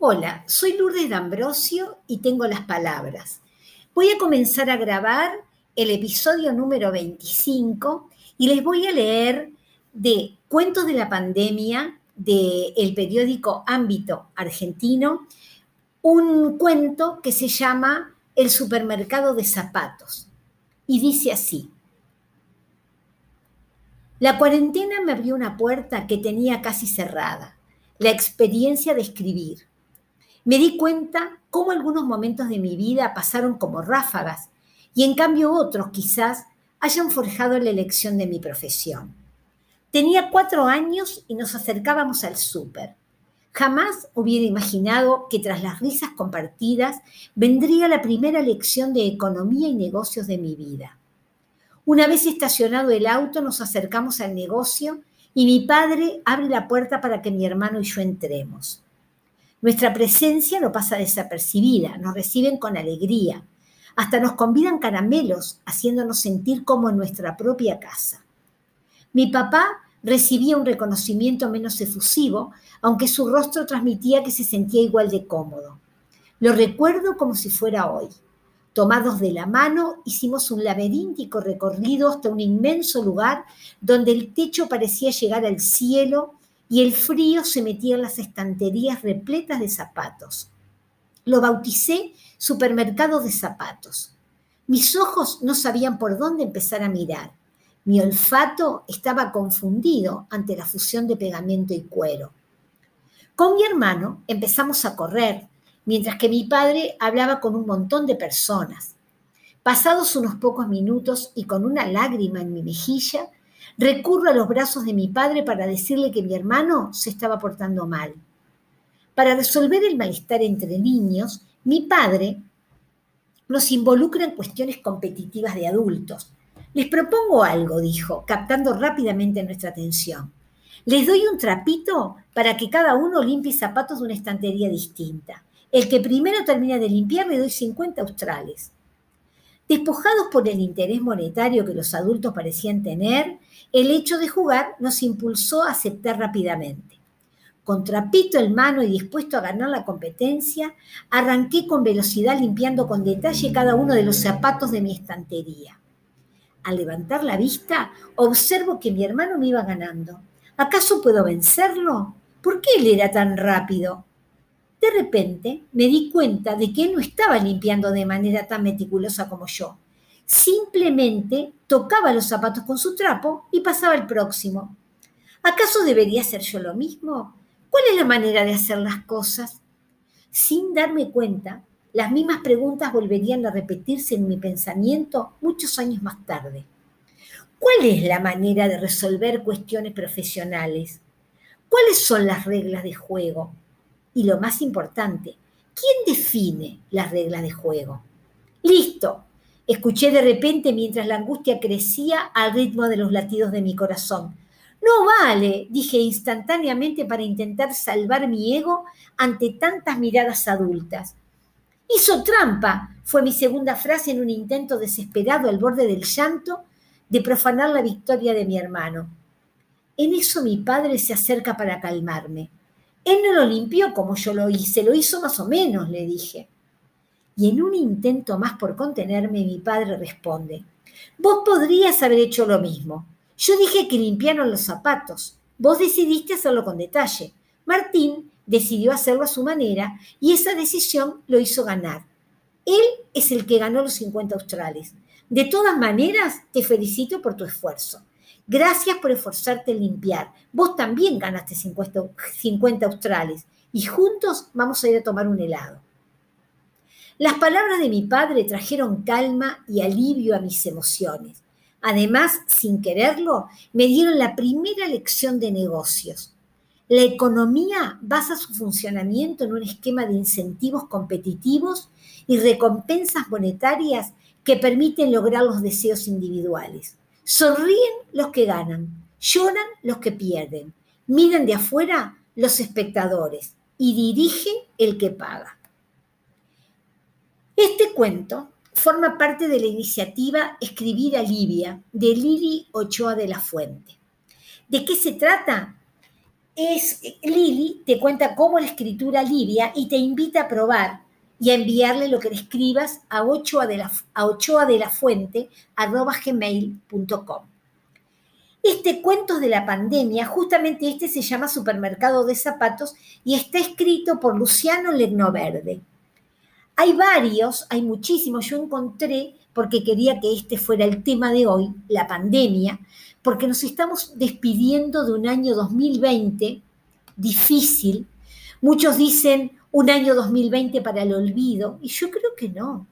Hola, soy Lourdes D'Ambrosio y tengo las palabras. Voy a comenzar a grabar el episodio número 25 y les voy a leer de Cuentos de la Pandemia del periódico Ámbito Argentino, un cuento que se llama El supermercado de zapatos. Y dice así. La cuarentena me abrió una puerta que tenía casi cerrada, la experiencia de escribir. Me di cuenta cómo algunos momentos de mi vida pasaron como ráfagas y en cambio otros quizás hayan forjado la elección de mi profesión. Tenía cuatro años y nos acercábamos al súper. Jamás hubiera imaginado que tras las risas compartidas vendría la primera lección de economía y negocios de mi vida. Una vez estacionado el auto, nos acercamos al negocio y mi padre abre la puerta para que mi hermano y yo entremos. Nuestra presencia no pasa desapercibida, nos reciben con alegría, hasta nos convidan caramelos, haciéndonos sentir como en nuestra propia casa. Mi papá recibía un reconocimiento menos efusivo, aunque su rostro transmitía que se sentía igual de cómodo. Lo recuerdo como si fuera hoy. Tomados de la mano, hicimos un laberíntico recorrido hasta un inmenso lugar donde el techo parecía llegar al cielo y el frío se metía en las estanterías repletas de zapatos. Lo bauticé supermercado de zapatos. Mis ojos no sabían por dónde empezar a mirar. Mi olfato estaba confundido ante la fusión de pegamento y cuero. Con mi hermano empezamos a correr, mientras que mi padre hablaba con un montón de personas. Pasados unos pocos minutos y con una lágrima en mi mejilla, recurro a los brazos de mi padre para decirle que mi hermano se estaba portando mal. Para resolver el malestar entre niños, mi padre nos involucra en cuestiones competitivas de adultos. Les propongo algo, dijo, captando rápidamente nuestra atención. Les doy un trapito para que cada uno limpie zapatos de una estantería distinta. El que primero termina de limpiar le doy 50 australes. Despojados por el interés monetario que los adultos parecían tener, el hecho de jugar nos impulsó a aceptar rápidamente. Con trapito en mano y dispuesto a ganar la competencia, arranqué con velocidad limpiando con detalle cada uno de los zapatos de mi estantería. Al levantar la vista, observo que mi hermano me iba ganando. ¿Acaso puedo vencerlo? ¿Por qué él era tan rápido? De repente me di cuenta de que él no estaba limpiando de manera tan meticulosa como yo. Simplemente tocaba los zapatos con su trapo y pasaba al próximo. ¿Acaso debería hacer yo lo mismo? ¿Cuál es la manera de hacer las cosas? Sin darme cuenta, las mismas preguntas volverían a repetirse en mi pensamiento muchos años más tarde. ¿Cuál es la manera de resolver cuestiones profesionales? ¿Cuáles son las reglas de juego? Y lo más importante, ¿quién define las reglas de juego? Listo, escuché de repente mientras la angustia crecía al ritmo de los latidos de mi corazón. No vale, dije instantáneamente para intentar salvar mi ego ante tantas miradas adultas. Hizo trampa, fue mi segunda frase en un intento desesperado al borde del llanto de profanar la victoria de mi hermano. En eso mi padre se acerca para calmarme. Él no lo limpió como yo lo hice, lo hizo más o menos, le dije. Y en un intento más por contenerme, mi padre responde, vos podrías haber hecho lo mismo. Yo dije que limpiaron los zapatos. Vos decidiste hacerlo con detalle. Martín decidió hacerlo a su manera y esa decisión lo hizo ganar. Él es el que ganó los 50 australes. De todas maneras, te felicito por tu esfuerzo. Gracias por esforzarte en limpiar. Vos también ganaste 50, australes y juntos vamos a ir a tomar un helado. Las palabras de mi padre trajeron calma y alivio a mis emociones. Además, sin quererlo, me dieron la primera lección de negocios. La economía basa su funcionamiento en un esquema de incentivos competitivos y recompensas monetarias que permiten lograr los deseos individuales. Sonríen los que ganan, lloran los que pierden, miran de afuera los espectadores y dirige el que paga. Este cuento forma parte de la iniciativa Escribir a Libia de Lili Ochoa de la Fuente. ¿De qué se trata? es Lili te cuenta cómo la escritura alivia y te invita a probar y a enviarle lo que le escribas a ochoa de la, a ochoa de la fuente gmail.com. Este cuento de la pandemia, justamente este se llama Supermercado de Zapatos y está escrito por Luciano Legnoverde. Hay varios, hay muchísimos, yo encontré porque quería que este fuera el tema de hoy, la pandemia, porque nos estamos despidiendo de un año 2020 difícil. Muchos dicen un año 2020 para el olvido, y yo creo que no.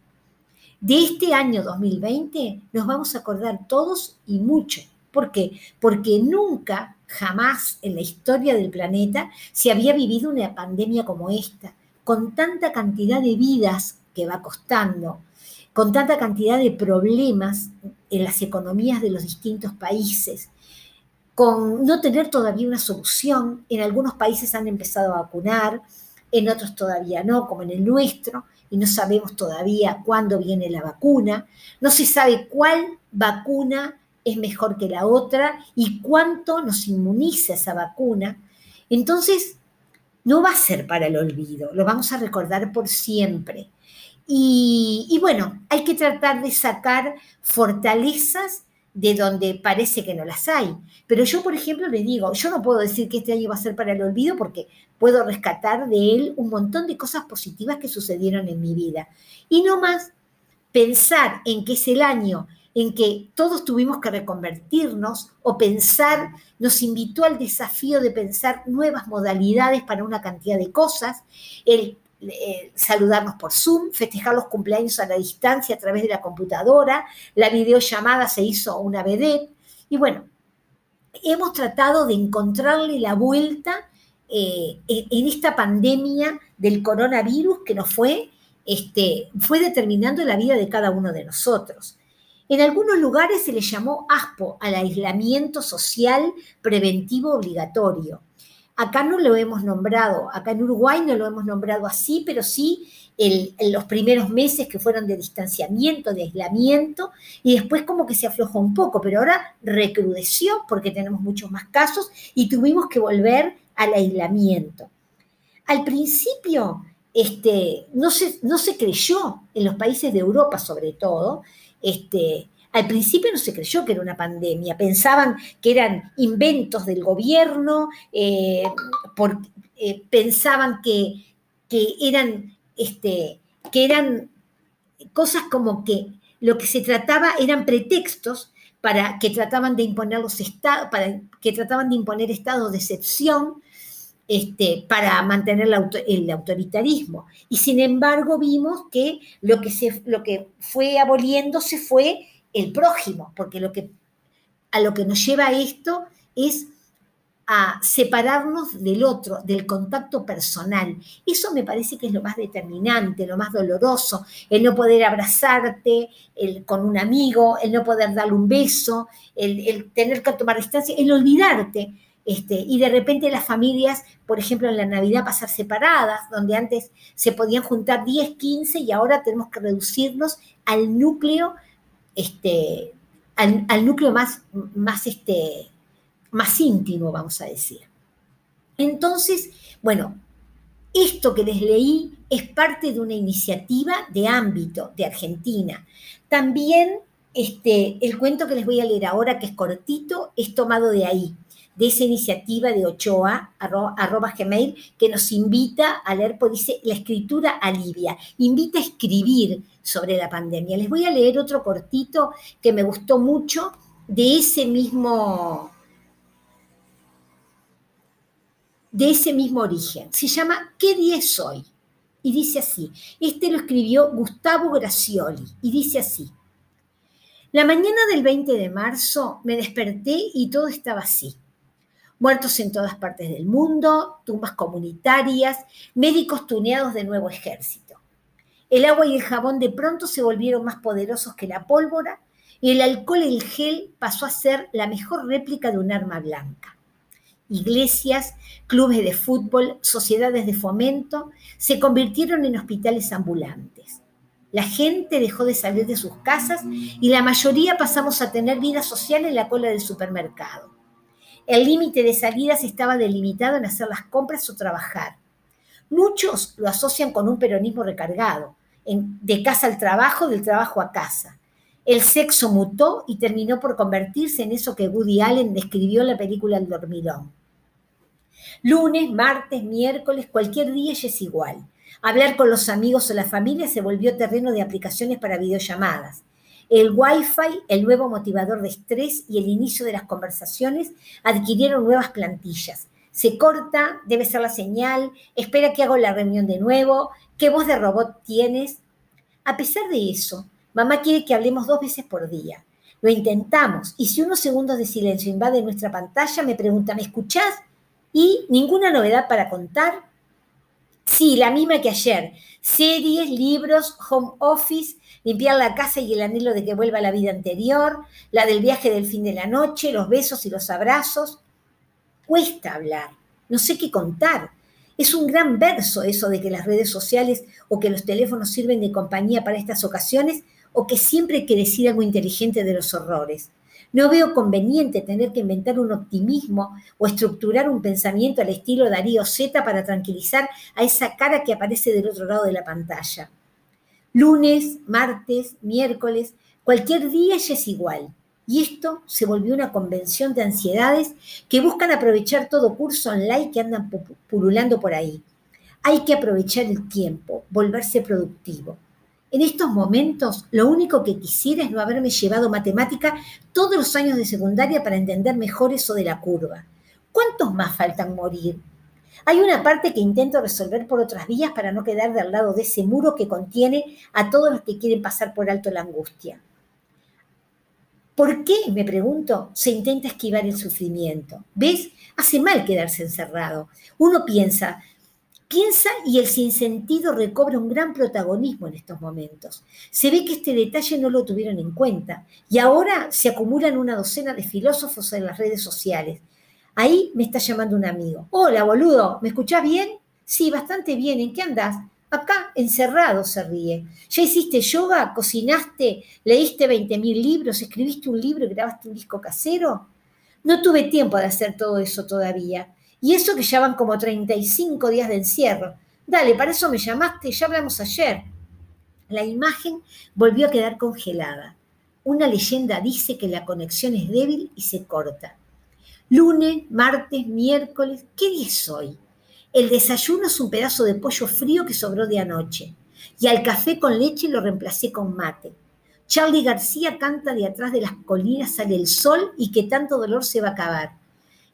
De este año 2020 nos vamos a acordar todos y mucho. ¿Por qué? Porque nunca, jamás en la historia del planeta se había vivido una pandemia como esta con tanta cantidad de vidas que va costando, con tanta cantidad de problemas en las economías de los distintos países, con no tener todavía una solución. En algunos países han empezado a vacunar, en otros todavía no, como en el nuestro, y no sabemos todavía cuándo viene la vacuna. No se sabe cuál vacuna es mejor que la otra y cuánto nos inmuniza esa vacuna. Entonces, no va a ser para el olvido, lo vamos a recordar por siempre. Y, bueno, hay que tratar de sacar fortalezas de donde parece que no las hay. Pero yo, por ejemplo, le digo, yo no puedo decir que este año va a ser para el olvido porque puedo rescatar de él un montón de cosas positivas que sucedieron en mi vida. Y no más pensar en que es el año en que todos tuvimos que reconvertirnos o pensar, nos invitó al desafío de pensar nuevas modalidades para una cantidad de cosas, el, saludarnos por Zoom, festejar los cumpleaños a la distancia a través de la computadora, la videollamada se hizo una vedette, y bueno, hemos tratado de encontrarle la vuelta eh, en esta pandemia del coronavirus que nos fue, este, fue determinando la vida de cada uno de nosotros. En algunos lugares se le llamó ASPO al aislamiento social preventivo obligatorio. Acá no lo hemos nombrado, acá en Uruguay no lo hemos nombrado así, pero sí en los primeros meses que fueron de distanciamiento, de aislamiento, y después como que se aflojó un poco, pero ahora recrudeció porque tenemos muchos más casos y tuvimos que volver al aislamiento. Al principio este, no, se, no se creyó, en los países de Europa sobre todo, este, al principio no se creyó que era una pandemia, pensaban que eran inventos del gobierno, eh, eh, pensaban que, eran, este, que eran cosas como que lo que se trataba eran pretextos para que trataban de imponer los estados, para que trataban de imponer estados de excepción este, para mantener el autoritarismo. Y sin embargo vimos que lo que, se, lo que fue aboliéndose fue el prójimo, porque lo que, a lo que nos lleva esto es a separarnos del otro, del contacto personal. Eso me parece que es lo más determinante, lo más doloroso, el no poder abrazarte el, con un amigo, el no poder darle un beso, el, el tener que tomar distancia, el olvidarte. Este, y de repente las familias, por ejemplo, en la Navidad pasar separadas, donde antes se podían juntar 10, 15 y ahora tenemos que reducirnos al núcleo, este, al, núcleo más, más, este, más íntimo, vamos a decir. Entonces, bueno, esto que les leí es parte de una iniciativa de ámbito de Argentina. También este, el cuento que les voy a leer ahora, que es cortito, es tomado de ahí de esa iniciativa de Ochoa, arroba, gmail, que nos invita a leer, pues dice, la escritura alivia, invita a escribir sobre la pandemia. Les voy a leer otro cortito que me gustó mucho de ese mismo, de ese mismo origen. Se llama ¿Qué día es hoy? Y dice así, este lo escribió Gustavo Gracioli, y dice así, la mañana del 20 de marzo me desperté y todo estaba así muertos en todas partes del mundo, tumbas comunitarias, médicos tuneados de nuevo ejército. El agua y el jabón de pronto se volvieron más poderosos que la pólvora y el alcohol y el gel pasó a ser la mejor réplica de un arma blanca. Iglesias, clubes de fútbol, sociedades de fomento se convirtieron en hospitales ambulantes. La gente dejó de salir de sus casas y la mayoría pasamos a tener vida social en la cola del supermercado. El límite de salidas estaba delimitado en hacer las compras o trabajar. Muchos lo asocian con un peronismo recargado, de casa al trabajo, del trabajo a casa. El sexo mutó y terminó por convertirse en eso que Woody Allen describió en la película El dormilón. Lunes, martes, miércoles, cualquier día ya es igual. Hablar con los amigos o la familia se volvió terreno de aplicaciones para videollamadas. El Wi-Fi, el nuevo motivador de estrés y el inicio de las conversaciones adquirieron nuevas plantillas. Se corta, debe ser la señal, espera que hago la reunión de nuevo, qué voz de robot tienes. A pesar de eso, mamá quiere que hablemos dos veces por día. Lo intentamos y si unos segundos de silencio invade nuestra pantalla, me pregunta, ¿me escuchás? Y ninguna novedad para contar. Sí, la misma que ayer. Series, libros, home office, limpiar la casa y el anhelo de que vuelva a la vida anterior, la del viaje del fin de la noche, los besos y los abrazos. Cuesta hablar, no sé qué contar. Es un gran verso eso de que las redes sociales o que los teléfonos sirven de compañía para estas ocasiones o que siempre hay que decir algo inteligente de los horrores. No veo conveniente tener que inventar un optimismo o estructurar un pensamiento al estilo Darío Z para tranquilizar a esa cara que aparece del otro lado de la pantalla. Lunes, martes, miércoles, cualquier día ya es igual. Y esto se volvió una convención de ansiedades que buscan aprovechar todo curso online que andan pululando por ahí. Hay que aprovechar el tiempo, volverse productivo. En estos momentos, lo único que quisiera es no haberme llevado matemática todos los años de secundaria para entender mejor eso de la curva. ¿Cuántos más faltan morir? Hay una parte que intento resolver por otras vías para no quedar del lado de ese muro que contiene a todos los que quieren pasar por alto la angustia. ¿Por qué, me pregunto, se intenta esquivar el sufrimiento? ¿Ves? Hace mal quedarse encerrado. Uno piensa, piensa y el sinsentido recobra un gran protagonismo en estos momentos. Se ve que este detalle no lo tuvieron en cuenta y ahora se acumulan una docena de filósofos en las redes sociales Ahí me está llamando un amigo. Hola, boludo, ¿me escuchás bien? Sí, bastante bien. ¿En qué andás? Acá, encerrado, se ríe. ¿Ya hiciste yoga? ¿Cocinaste? ¿Leíste 20.000 libros? ¿Escribiste un libro grabaste un disco casero? No tuve tiempo de hacer todo eso todavía. Y eso que ya van como 35 días de encierro. Dale, para eso me llamaste, ya hablamos ayer. La imagen volvió a quedar congelada. Una leyenda dice que la conexión es débil y se corta. Lunes, martes, miércoles, ¿qué día es hoy? El desayuno es un pedazo de pollo frío que sobró de anoche. Y al café con leche lo reemplacé con mate. Charlie García canta de atrás de las colinas sale el sol y que tanto dolor se va a acabar.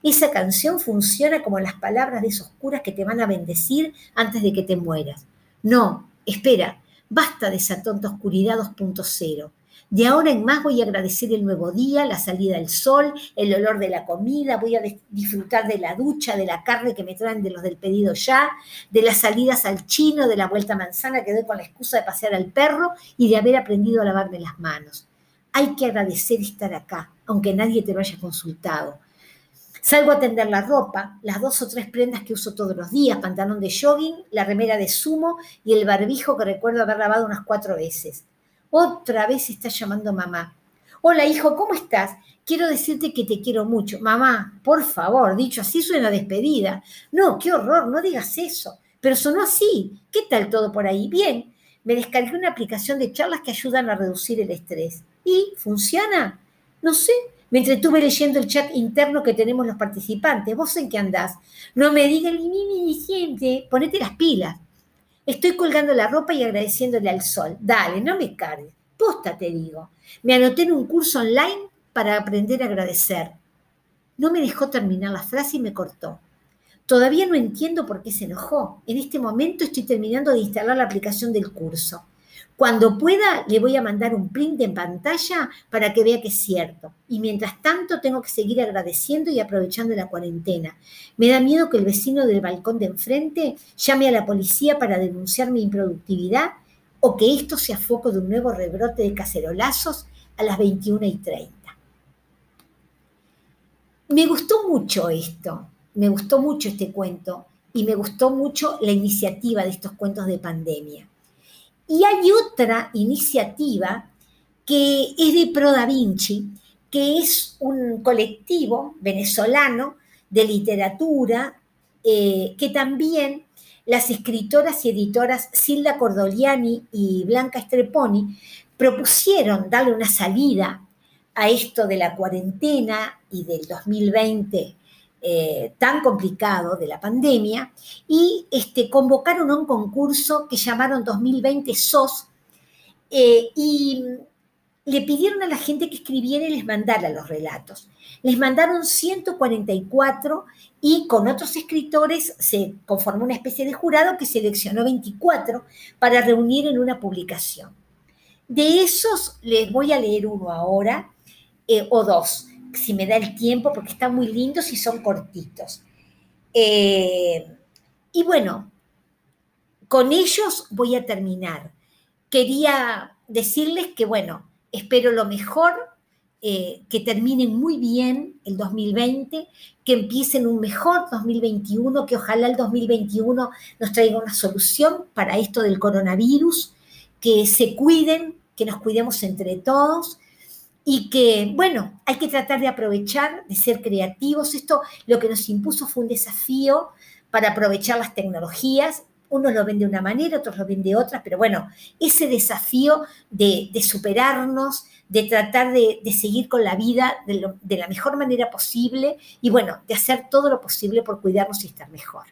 Esa canción funciona como las palabras de esos curas que te van a bendecir antes de que te mueras. No, espera, basta de esa tonta oscuridad 2.0. De ahora en más voy a agradecer el nuevo día, la salida del sol, el olor de la comida, voy a disfrutar de la ducha, de la carne que me traen de los del pedido ya, de las salidas al chino, de la vuelta manzana que doy con la excusa de pasear al perro y de haber aprendido a lavarme las manos. Hay que agradecer estar acá, aunque nadie te lo haya consultado. Salgo a tender la ropa, las dos o tres prendas que uso todos los días, pantalón de jogging, la remera de zumo y el barbijo que recuerdo haber lavado unas cuatro veces. Otra vez está llamando mamá. Hola, hijo, ¿cómo estás? Quiero decirte que te quiero mucho. Mamá, por favor, dicho así suena despedida. No, qué horror, no digas eso. Pero sonó así. ¿Qué tal todo por ahí? Bien. Me descargué una aplicación de charlas que ayudan a reducir el estrés. ¿Y funciona? No sé. Me entretuve leyendo el chat interno que tenemos los participantes. ¿Vos en qué andás? No me digas ni ni siempre. Ponete las pilas. Estoy colgando la ropa y agradeciéndole al sol. Dale, no me cargues. Posta, te digo. Me anoté en un curso online para aprender a agradecer. No me dejó terminar la frase y me cortó. Todavía no entiendo por qué se enojó. En este momento estoy terminando de instalar la aplicación del curso. Cuando pueda, le voy a mandar un print en pantalla para que vea que es cierto. Y mientras tanto, tengo que seguir agradeciendo y aprovechando la cuarentena. Me da miedo que el vecino del balcón de enfrente llame a la policía para denunciar mi improductividad o que esto sea foco de un nuevo rebrote de cacerolazos a las 21 y 30. Me gustó mucho esto, me gustó mucho este cuento y me gustó mucho la iniciativa de estos cuentos de pandemia. Y hay otra iniciativa que es de Pro Da Vinci, que es un colectivo venezolano de literatura eh, que también las escritoras y editoras Silda Cordoliani y Blanca Streponi propusieron darle una salida a esto de la cuarentena y del 2020 eh, tan complicado de la pandemia y este, convocaron a un concurso que llamaron 2020 SOS eh, y le pidieron a la gente que escribiera y les mandara los relatos. Les mandaron 144 y con otros escritores se conformó una especie de jurado que seleccionó 24 para reunir en una publicación. De esos les voy a leer uno ahora, eh, o dos, si me da el tiempo, porque están muy lindos y son cortitos. Eh, y bueno, con ellos voy a terminar. Quería decirles que, bueno, espero lo mejor, eh, que terminen muy bien el 2020, que empiecen un mejor 2021, que ojalá el 2021 nos traiga una solución para esto del coronavirus, que se cuiden, que nos cuidemos entre todos y que, bueno, hay que tratar de aprovechar, de ser creativos. Esto lo que nos impuso fue un desafío para aprovechar las tecnologías unos lo ven de una manera, otros lo ven de otra, pero bueno, ese desafío de, superarnos, de tratar de, seguir con la vida de, la mejor manera posible y bueno, de hacer todo lo posible por cuidarnos y estar mejor.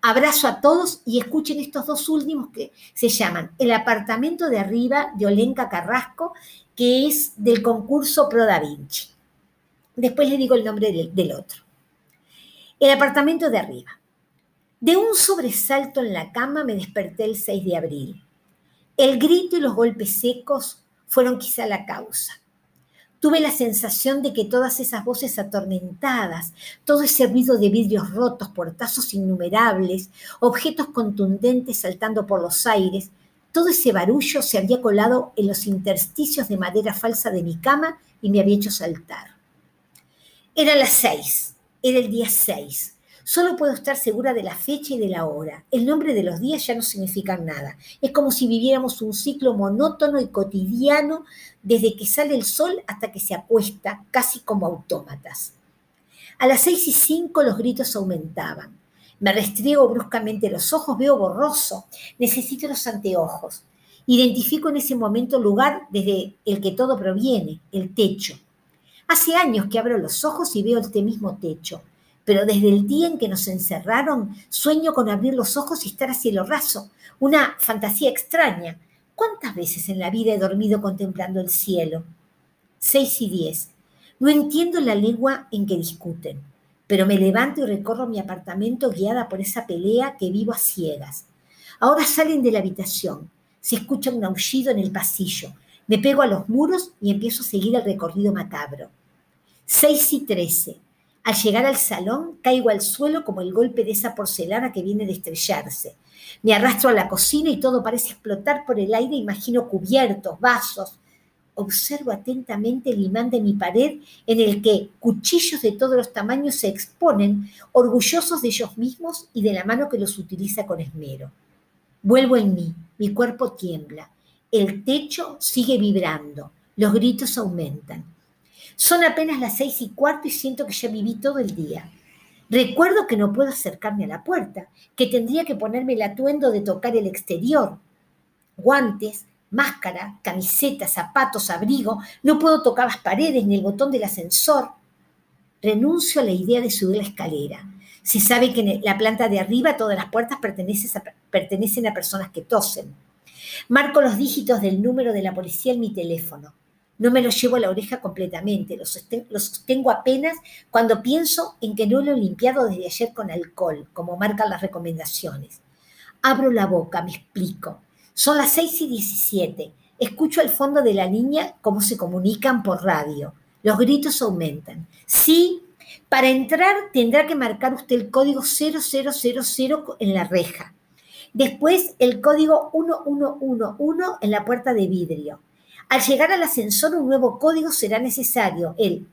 Abrazo a todos y escuchen estos dos últimos que se llaman El apartamento de arriba de Olenka Carrasco, que es del concurso Pro Da Vinci. Después les digo el nombre del otro. El apartamento de arriba. De un sobresalto en la cama me desperté el 6 de abril. El grito y los golpes secos fueron quizá la causa. Tuve la sensación de que todas esas voces atormentadas, todo ese ruido de vidrios rotos, portazos innumerables, objetos contundentes saltando por los aires, todo ese barullo se había colado en los intersticios de madera falsa de mi cama y me había hecho saltar. Era las seis, era el día seis. Solo puedo estar segura de la fecha y de la hora. El nombre de los días ya no significan nada. Es como si viviéramos un ciclo monótono y cotidiano desde que sale el sol hasta que se acuesta, casi como autómatas. A las seis y cinco los gritos aumentaban. Me restriego bruscamente los ojos, veo borroso, necesito los anteojos. Identifico en ese momento el lugar desde el que todo proviene, el techo. Hace años que abro los ojos y veo este mismo techo pero desde el día en que nos encerraron, sueño con abrir los ojos y estar a cielo raso. Una fantasía extraña. ¿Cuántas veces en la vida he dormido contemplando el cielo? Seis y diez. No entiendo la lengua en que discuten, pero me levanto y recorro mi apartamento guiada por esa pelea que vivo a ciegas. Ahora salen de la habitación. Se escucha un aullido en el pasillo. Me pego a los muros y empiezo a seguir el recorrido macabro. Seis y trece. Al llegar al salón, caigo al suelo como el golpe de esa porcelana que viene de estrellarse. Me arrastro a la cocina y todo parece explotar por el aire. Imagino cubiertos, vasos. Observo atentamente el imán de mi pared en el que cuchillos de todos los tamaños se exponen, orgullosos de ellos mismos y de la mano que los utiliza con esmero. Vuelvo en mí, mi cuerpo tiembla, el techo sigue vibrando, los gritos aumentan. Son apenas las seis y cuarto y siento que ya viví todo el día. Recuerdo que no puedo acercarme a la puerta, que tendría que ponerme el atuendo de tocar el exterior. Guantes, máscara, camiseta, zapatos, abrigo, no puedo tocar las paredes ni el botón del ascensor. Renuncio a la idea de subir la escalera. Se sabe que en la planta de arriba todas las puertas pertenecen a personas que tosen. Marco los dígitos del número de la policía en mi teléfono. No me lo llevo a la oreja completamente, lo sostengo, apenas cuando pienso en que no lo he limpiado desde ayer con alcohol, como marcan las recomendaciones. Abro la boca, me explico. Son las 6 y 17. Escucho al fondo de la niña cómo se comunican por radio. Los gritos aumentan. Sí, para entrar tendrá que marcar usted el código 0000 en la reja. Después el código 1111 en la puerta de vidrio. Al llegar al ascensor, un nuevo código será necesario, el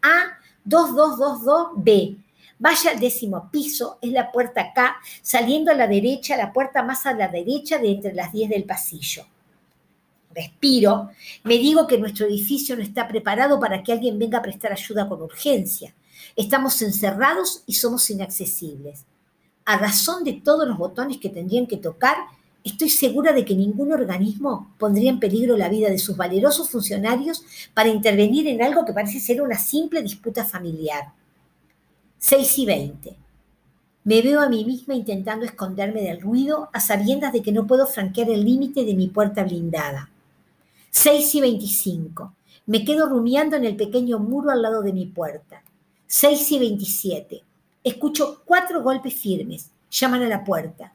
A2222B. Vaya al décimo piso, es la puerta K, saliendo a la derecha, la puerta más a la derecha de entre las 10 del pasillo. respiro, me digo que nuestro edificio no está preparado para que alguien venga a prestar ayuda con urgencia. Estamos encerrados y somos inaccesibles. A razón de todos los botones que tendrían que tocar, estoy segura de que ningún organismo pondría en peligro la vida de sus valerosos funcionarios para intervenir en algo que parece ser una simple disputa familiar. 6 y 20. Me veo a mí misma intentando esconderme del ruido a sabiendas de que no puedo franquear el límite de mi puerta blindada. 6 y 25. Me quedo rumiando en el pequeño muro al lado de mi puerta. 6 y 27. Escucho cuatro golpes firmes. Llaman a la puerta.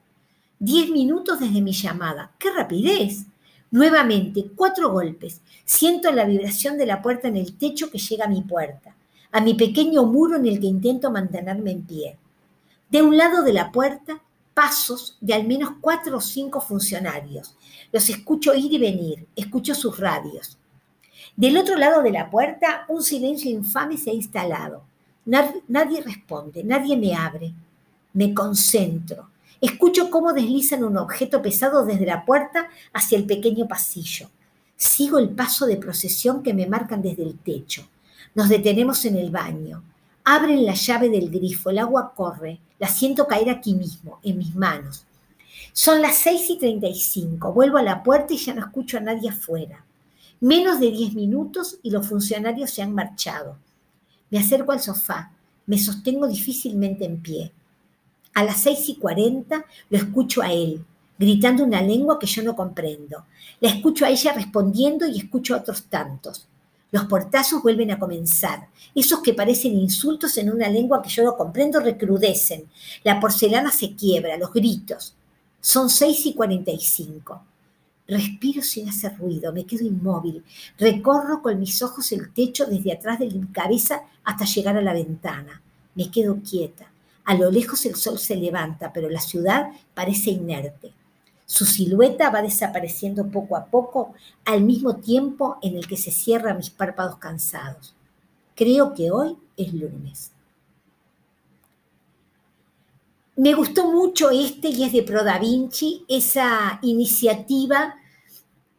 Diez minutos desde mi llamada. ¡Qué rapidez! Nuevamente, cuatro golpes. Siento la vibración de la puerta en el techo que llega a mi puerta, a mi pequeño muro en el que intento mantenerme en pie. De un lado de la puerta, pasos de al menos cuatro o cinco funcionarios. Los escucho ir y venir, escucho sus radios. Del otro lado de la puerta, un silencio infame se ha instalado. Nadie responde, nadie me abre. Me concentro, Escucho cómo deslizan un objeto pesado desde la puerta hacia el pequeño pasillo. Sigo el paso de procesión que me marcan desde el techo. Nos detenemos en el baño. Abren la llave del grifo, el agua corre. La siento caer aquí mismo, en mis manos. Son las 6 y 35. Vuelvo a la puerta y ya no escucho a nadie afuera. Menos de 10 minutos y los funcionarios se han marchado. Me acerco al sofá. Me sostengo difícilmente en pie. A las seis y cuarenta lo escucho a él, gritando una lengua que yo no comprendo. La escucho a ella respondiendo y escucho a otros tantos. Los portazos vuelven a comenzar. Esos que parecen insultos en una lengua que yo no comprendo recrudecen. La porcelana se quiebra, los gritos. Son seis y cuarenta y cinco. Respiro sin hacer ruido, me quedo inmóvil. Recorro con mis ojos el techo desde atrás de mi cabeza hasta llegar a la ventana. Me quedo quieta. A lo lejos el sol se levanta, pero la ciudad parece inerte. Su silueta va desapareciendo poco a poco al mismo tiempo en el que se cierran mis párpados cansados. Creo que hoy es lunes. Me gustó mucho este y es de Pro Da Vinci, esa iniciativa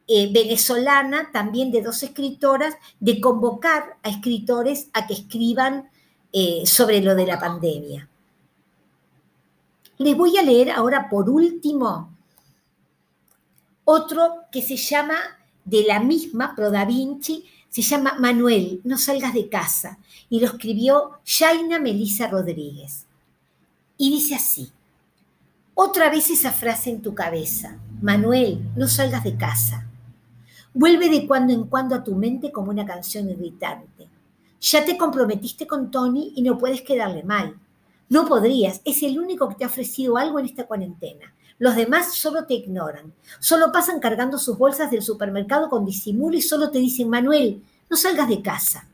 eh, venezolana, también de dos escritoras, de convocar a escritores a que escriban eh, sobre lo de la pandemia. Les voy a leer ahora por último otro que se llama, de la misma, Pro Da Vinci, se llama Manuel, no salgas de casa, y lo escribió Jaina Melisa Rodríguez. Y dice así, otra vez esa frase en tu cabeza, Manuel, no salgas de casa. Vuelve de cuando en cuando a tu mente como una canción irritante. Ya te comprometiste con Tony y no puedes quedarle mal. No podrías, es el único que te ha ofrecido algo en esta cuarentena. Los demás solo te ignoran, solo pasan cargando sus bolsas del supermercado con disimulo y solo te dicen, Manuel, no salgas de casa.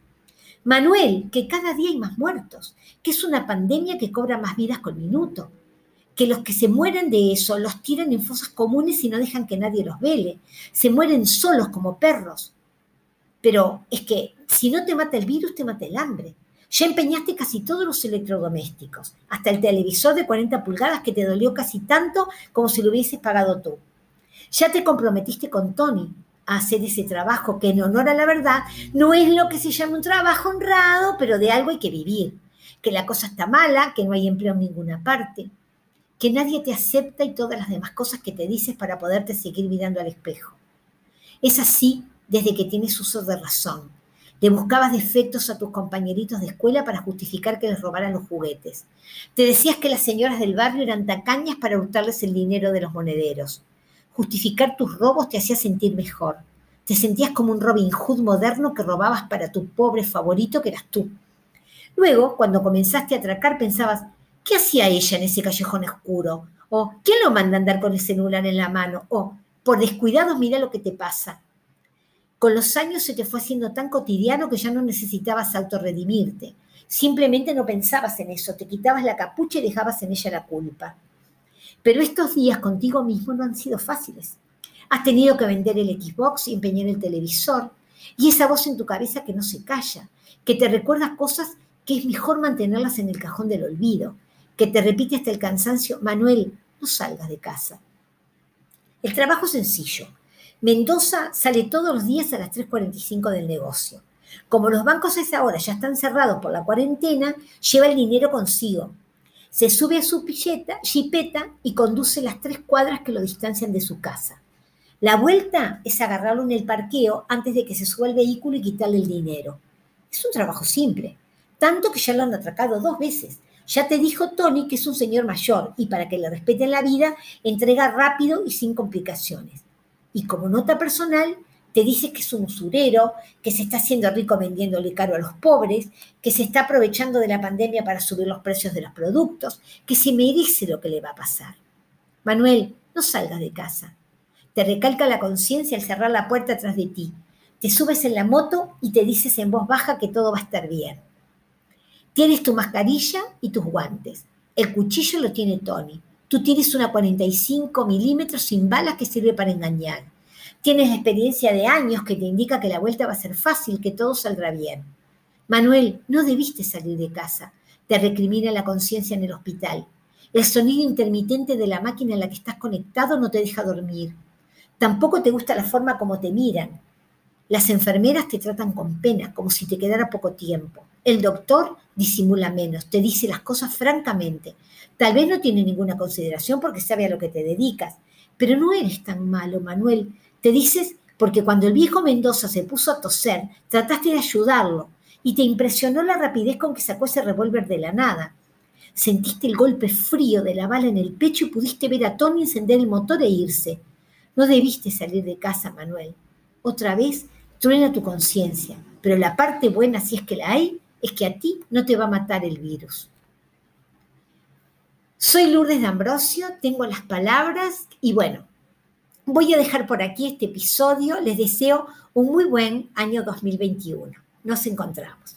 Manuel, que cada día hay más muertos, que es una pandemia que cobra más vidas con minuto, que los que se mueren de eso los tiran en fosas comunes y no dejan que nadie los vele, se mueren solos como perros. Pero es que si no te mata el virus, te mata el hambre. Ya empeñaste casi todos los electrodomésticos, hasta el televisor de 40 pulgadas que te dolió casi tanto como si lo hubieses pagado tú. Ya te comprometiste con Tony a hacer ese trabajo que en honor a la verdad no es lo que se llama un trabajo honrado, pero de algo hay que vivir. Que la cosa está mala, que no hay empleo en ninguna parte, que nadie te acepta y todas las demás cosas que te dices para poderte seguir mirando al espejo. Es así desde que tienes uso de razón le buscabas defectos a tus compañeritos de escuela para justificar que les robaran los juguetes. Te decías que las señoras del barrio eran tacañas para hurtarles el dinero de los monederos. Justificar tus robos te hacía sentir mejor. Te sentías como un Robin Hood moderno que robabas para tu pobre favorito que eras tú. Luego, cuando comenzaste a atracar, pensabas, ¿qué hacía ella en ese callejón oscuro? O ¿quién lo manda a andar con el celular en la mano? O por descuidados mira lo que te pasa. Con los años se te fue haciendo tan cotidiano que ya no necesitabas autorredimirte. Simplemente no pensabas en eso, te quitabas la capucha y dejabas en ella la culpa. Pero estos días contigo mismo no han sido fáciles. Has tenido que vender el Xbox y empeñar el televisor. Y esa voz en tu cabeza que no se calla, que te recuerda cosas que es mejor mantenerlas en el cajón del olvido, que te repite hasta el cansancio, Manuel, no salgas de casa. El trabajo es sencillo, Mendoza sale todos los días a las 3.45 del negocio. Como los bancos a esa hora ya están cerrados por la cuarentena, lleva el dinero consigo. Se sube a su pilleta, jipeta y conduce las tres cuadras que lo distancian de su casa. La vuelta es agarrarlo en el parqueo antes de que se suba el vehículo y quitarle el dinero. Es un trabajo simple, tanto que ya lo han atracado dos veces. Ya te dijo Tony que es un señor mayor y para que le respeten la vida, entrega rápido y sin complicaciones. Y como nota personal, te dice que es un usurero, que se está haciendo rico vendiéndole caro a los pobres, que se está aprovechando de la pandemia para subir los precios de los productos, que se merece lo que le va a pasar. Manuel, no salgas de casa. Te recalca la conciencia al cerrar la puerta atrás de ti. Te subes en la moto y te dices en voz baja que todo va a estar bien. Tienes tu mascarilla y tus guantes. El cuchillo lo tiene Tony. Tú tienes una 45 milímetros sin balas que sirve para engañar. Tienes experiencia de años que te indica que la vuelta va a ser fácil, que todo saldrá bien. Manuel, no debiste salir de casa. Te recrimina la conciencia en el hospital. El sonido intermitente de la máquina en la que estás conectado no te deja dormir. Tampoco te gusta la forma como te miran. Las enfermeras te tratan con pena, como si te quedara poco tiempo. El doctor disimula menos, te dice las cosas francamente. Tal vez no tiene ninguna consideración porque sabe a lo que te dedicas, pero no eres tan malo, Manuel. Te dices porque cuando el viejo Mendoza se puso a toser, trataste de ayudarlo y te impresionó la rapidez con que sacó ese revólver de la nada. Sentiste el golpe frío de la bala en el pecho y pudiste ver a Tony encender el motor e irse. No debiste salir de casa, Manuel. Otra vez truena tu conciencia, pero la parte buena, si es que la hay, es que a ti no te va a matar el virus. Soy Lourdes de Ambrosio, tengo las palabras y bueno, voy a dejar por aquí este episodio. Les deseo un muy buen año 2021. Nos encontramos.